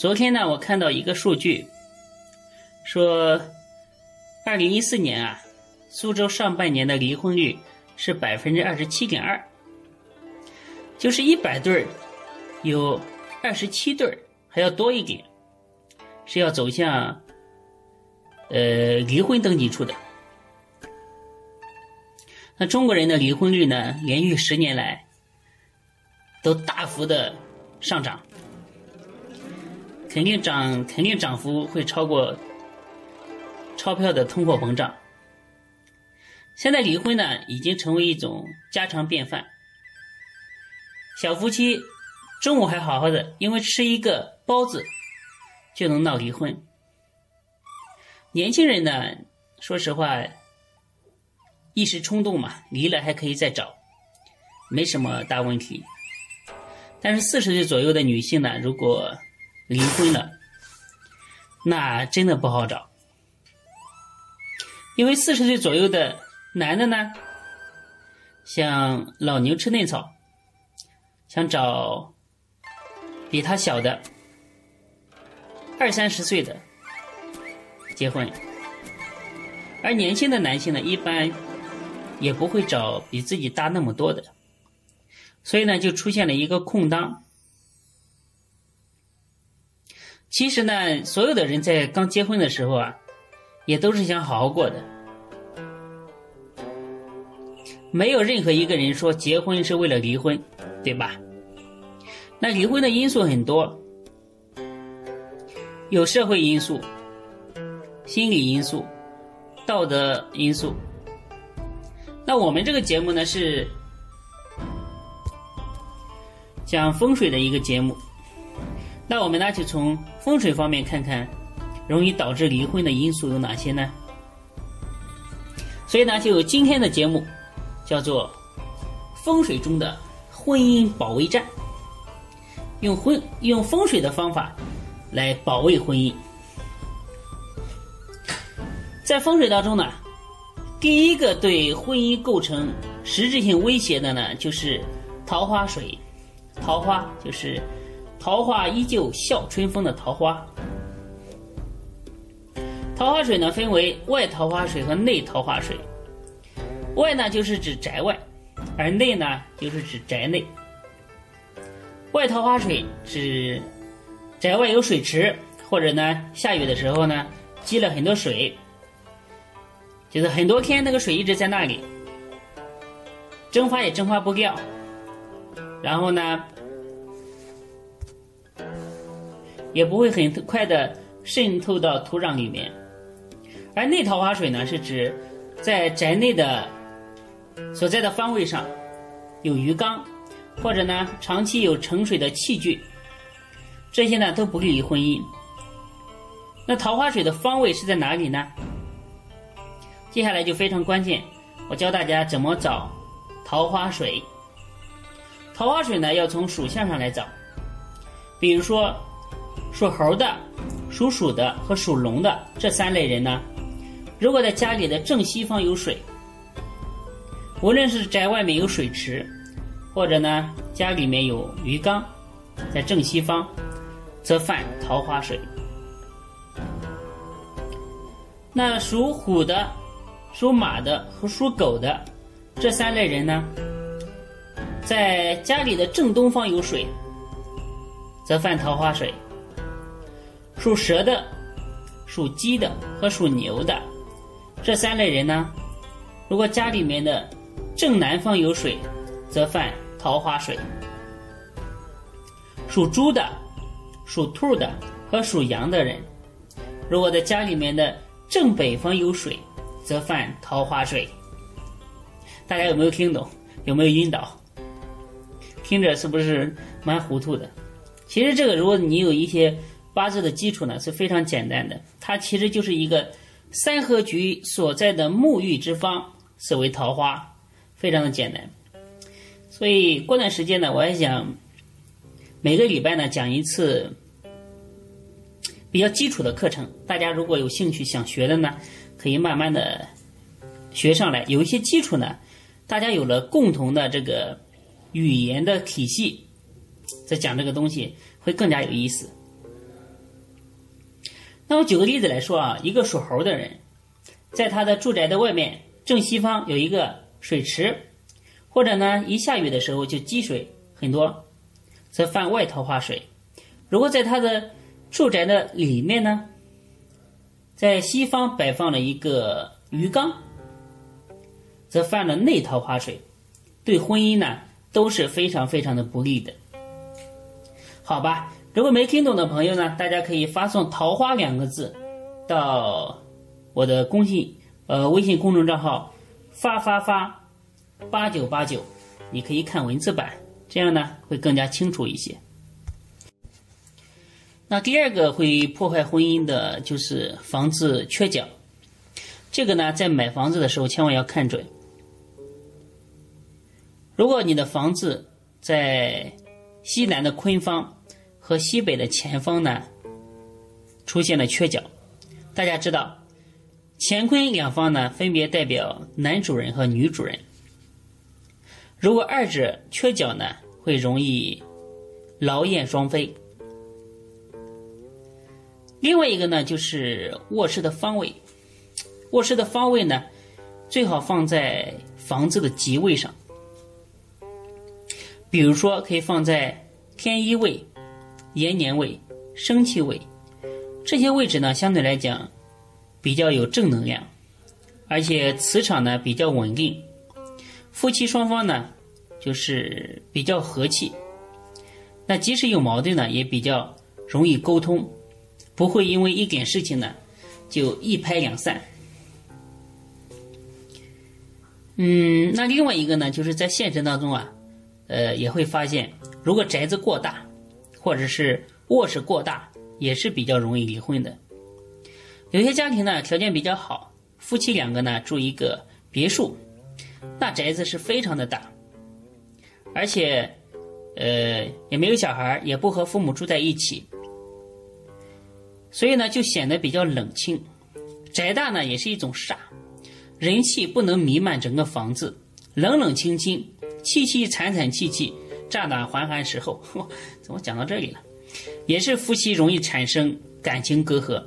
昨天呢，我看到一个数据，说，二零一四年啊，苏州上半年的离婚率是百分之二十七点二，就是一百对儿，有二十七对儿还要多一点，是要走向呃离婚登记处的。那中国人的离婚率呢，连续十年来都大幅的上涨，肯定涨，肯定涨幅会超过钞票的通货膨胀。现在离婚呢，已经成为一种家常便饭。小夫妻中午还好好的，因为吃一个包子就能闹离婚。年轻人呢，说实话。一时冲动嘛，离了还可以再找，没什么大问题。但是四十岁左右的女性呢，如果离婚了，那真的不好找。因为四十岁左右的男的呢，像老牛吃嫩草，想找比他小的二三十岁的结婚，而年轻的男性呢，一般。也不会找比自己大那么多的，所以呢，就出现了一个空档。其实呢，所有的人在刚结婚的时候啊，也都是想好好过的，没有任何一个人说结婚是为了离婚，对吧？那离婚的因素很多，有社会因素、心理因素、道德因素。那我们这个节目呢是讲风水的一个节目，那我们呢就从风水方面看看，容易导致离婚的因素有哪些呢？所以呢，就今天的节目叫做风水中的婚姻保卫战，用婚用风水的方法来保卫婚姻，在风水当中呢。第一个对婚姻构成实质性威胁的呢，就是桃花水。桃花就是桃花依旧笑春风的桃花。桃花水呢，分为外桃花水和内桃花水。外呢，就是指宅外，而内呢，就是指宅内。外桃花水指宅外有水池，或者呢，下雨的时候呢，积了很多水。就是很多天那个水一直在那里，蒸发也蒸发不掉，然后呢，也不会很快的渗透到土壤里面。而内桃花水呢，是指在宅内的所在的方位上有鱼缸，或者呢长期有盛水的器具，这些呢都不利于婚姻。那桃花水的方位是在哪里呢？接下来就非常关键，我教大家怎么找桃花水。桃花水呢，要从属相上来找。比如说，属猴的、属鼠的和属龙的这三类人呢，如果在家里的正西方有水，无论是宅外面有水池，或者呢家里面有鱼缸，在正西方，则犯桃花水。那属虎的。属马的和属狗的这三类人呢，在家里的正东方有水，则犯桃花水。属蛇的、属鸡的和属牛的这三类人呢，如果家里面的正南方有水，则犯桃花水。属猪的、属兔的和属羊的人，如果在家里面的正北方有水，则犯桃花水，大家有没有听懂？有没有晕倒？听着是不是蛮糊涂的？其实这个，如果你有一些八字的基础呢是非常简单的，它其实就是一个三合局所在的沐浴之方，是为桃花，非常的简单。所以过段时间呢，我还想每个礼拜呢讲一次比较基础的课程，大家如果有兴趣想学的呢，可以慢慢的学上来。有一些基础呢，大家有了共同的这个语言的体系，在讲这个东西会更加有意思。那我举个例子来说啊，一个属猴的人，在他的住宅的外面正西方有一个水池，或者呢一下雨的时候就积水很多，则犯外桃花水。如果在他的住宅的里面呢，在西方摆放了一个鱼缸，则犯了内桃花水，对婚姻呢都是非常非常的不利的。好吧，如果没听懂的朋友呢，大家可以发送“桃花”两个字到我的公信呃微信公众账号发发发八九八九，你可以看文字版，这样呢会更加清楚一些。那第二个会破坏婚姻的就是房子缺角，这个呢，在买房子的时候千万要看准。如果你的房子在西南的坤方和西北的前方呢出现了缺角，大家知道，乾坤两方呢分别代表男主人和女主人。如果二者缺角呢，会容易劳燕双飞。另外一个呢，就是卧室的方位。卧室的方位呢，最好放在房子的吉位上。比如说，可以放在天一位、延年位、生气位这些位置呢，相对来讲比较有正能量，而且磁场呢比较稳定。夫妻双方呢，就是比较和气。那即使有矛盾呢，也比较容易沟通。不会因为一点事情呢，就一拍两散。嗯，那另外一个呢，就是在现实当中啊，呃，也会发现，如果宅子过大，或者是卧室过大，也是比较容易离婚的。有些家庭呢，条件比较好，夫妻两个呢住一个别墅，那宅子是非常的大，而且，呃，也没有小孩，也不和父母住在一起。所以呢，就显得比较冷清。宅大呢，也是一种煞，人气不能弥漫整个房子，冷冷清清，凄凄惨惨戚戚，乍暖还寒时候。怎么讲到这里了？也是夫妻容易产生感情隔阂，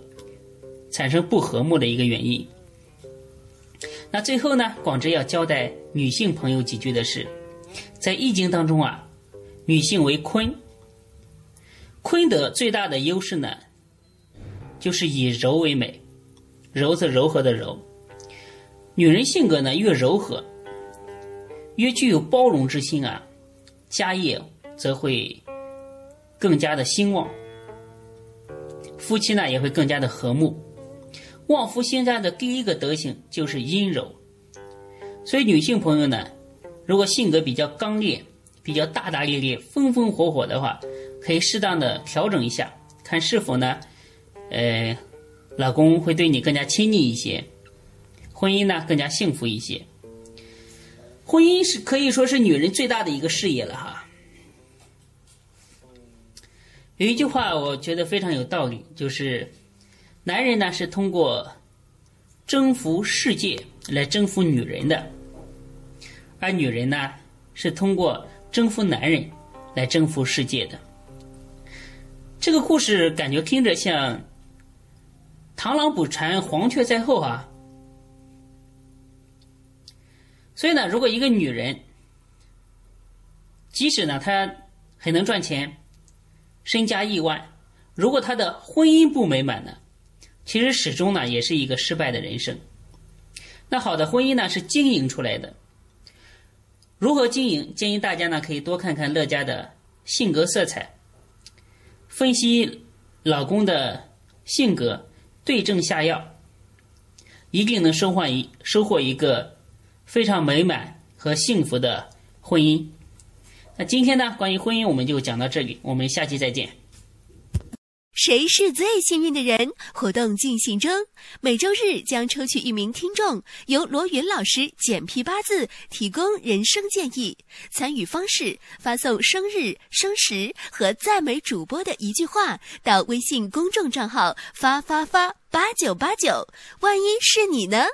产生不和睦的一个原因。那最后呢，广志要交代女性朋友几句的是，在易经当中啊，女性为坤，坤的最大的优势呢。就是以柔为美，柔是柔和的柔。女人性格呢越柔和，越具有包容之心啊，家业则会更加的兴旺，夫妻呢也会更加的和睦。旺夫兴家的第一个德行就是阴柔，所以女性朋友呢，如果性格比较刚烈、比较大大咧咧、风风火火的话，可以适当的调整一下，看是否呢。呃，老公会对你更加亲近一些，婚姻呢更加幸福一些。婚姻是可以说是女人最大的一个事业了哈。有一句话我觉得非常有道理，就是男人呢是通过征服世界来征服女人的，而女人呢是通过征服男人来征服世界的。这个故事感觉听着像。螳螂捕蝉，黄雀在后啊。所以呢，如果一个女人，即使呢她很能赚钱，身家亿万，如果她的婚姻不美满呢，其实始终呢也是一个失败的人生。那好的婚姻呢是经营出来的，如何经营？建议大家呢可以多看看乐嘉的性格色彩，分析老公的性格。对症下药，一定能收获一收获一个非常美满和幸福的婚姻。那今天呢，关于婚姻我们就讲到这里，我们下期再见。谁是最幸运的人？活动进行中，每周日将抽取一名听众，由罗云老师简批八字，提供人生建议。参与方式：发送生日、生时和赞美主播的一句话到微信公众账号“发发发八九八九”。万一是你呢？